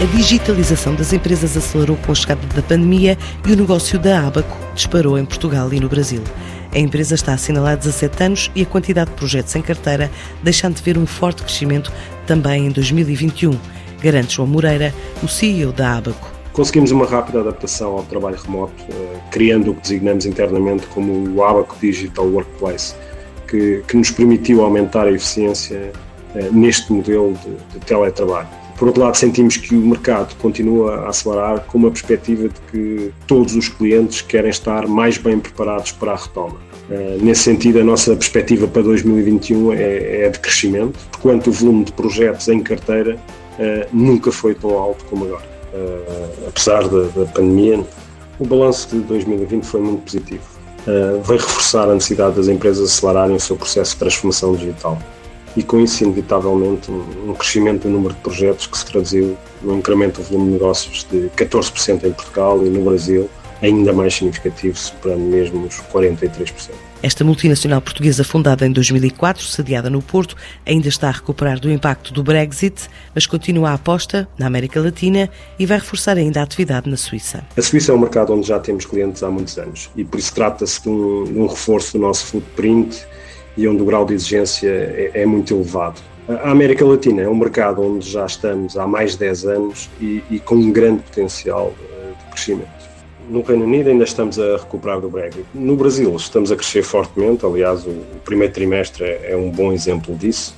A digitalização das empresas acelerou com a chegada da pandemia e o negócio da Abaco disparou em Portugal e no Brasil. A empresa está assinalada há 17 anos e a quantidade de projetos em carteira deixando de ver um forte crescimento também em 2021, garante João Moreira, o CEO da Abaco. Conseguimos uma rápida adaptação ao trabalho remoto, eh, criando o que designamos internamente como o Abaco Digital Workplace, que, que nos permitiu aumentar a eficiência eh, neste modelo de, de teletrabalho. Por outro lado, sentimos que o mercado continua a acelerar com uma perspectiva de que todos os clientes querem estar mais bem preparados para a retoma. Eh, nesse sentido, a nossa perspectiva para 2021 é, é de crescimento, enquanto o volume de projetos em carteira eh, nunca foi tão alto como agora. Eh, apesar da, pandemia, o balanço de 2020 foi muito positivo. Veio reforçar a necessidade das empresas acelerarem o seu processo de transformação digital e com isso, inevitavelmente, um crescimento do número de projetos que se traduziu no incremento do volume de negócios de 14% em Portugal e no Brasil, ainda mais significativo, superando mesmo os 43%. Esta multinacional portuguesa, fundada em 2004, sediada no Porto, ainda está a recuperar do impacto do Brexit, mas continua a aposta na América Latina e vai reforçar ainda a atividade na Suíça. A Suíça é um mercado onde já temos clientes há muitos anos e por isso trata-se de, um, de um reforço do nosso footprint e onde o grau de exigência é, é, muito elevado. A América Latina é um mercado onde já estamos há mais de 10 anos e, e com um grande potencial eh, de crescimento. No Reino Unido ainda estamos a recuperar do Brexit. No Brasil estamos a crescer fortemente, aliás, o, primeiro trimestre é, é um bom exemplo disso,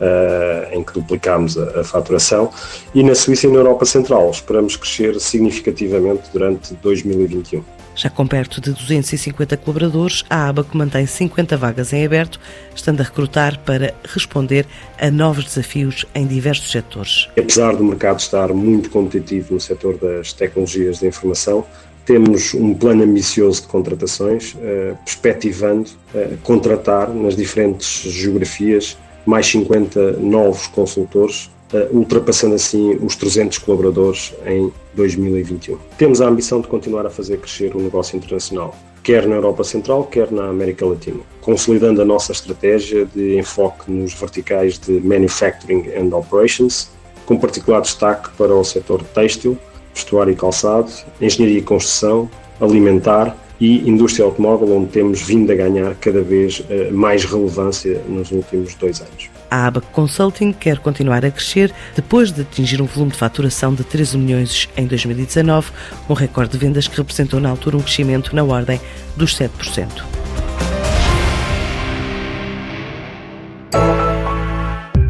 uh, em que duplicámos a, faturação. E na Suíça e na Europa Central esperamos crescer significativamente durante 2021. Já com perto de 250 colaboradores, a ABAC mantém 50 vagas em aberto, estando a recrutar para responder a novos desafios em diversos setores. Apesar do mercado estar muito competitivo no setor das tecnologias de informação, temos um plano ambicioso de contratações, eh, perspectivando eh, contratar nas diferentes geografias mais 50 novos consultores ultrapassando assim os 300 colaboradores em 2021. Temos a ambição de continuar a fazer crescer o negócio internacional, quer na Europa Central, quer na América Latina, consolidando a nossa estratégia de enfoque nos verticais de Manufacturing and Operations, com particular destaque para o setor têxtil, vestuário e calçado, engenharia e construção, alimentar e indústria automóvel, onde temos vindo a ganhar cada vez eh, mais relevância nos últimos dois anos. A ABAC Consulting quer continuar a crescer depois de atingir um volume de faturação de 13 milhões em 2019, um recorde de vendas que representou na altura um crescimento na ordem dos 7%.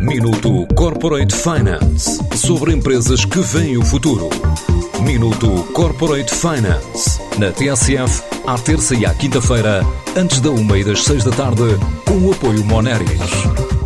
Minuto Corporate Finance sobre empresas que veem o futuro. Minuto Corporate Finance na TSF, à terça e à quinta-feira, antes da uma e das seis da tarde, com o apoio Moneris.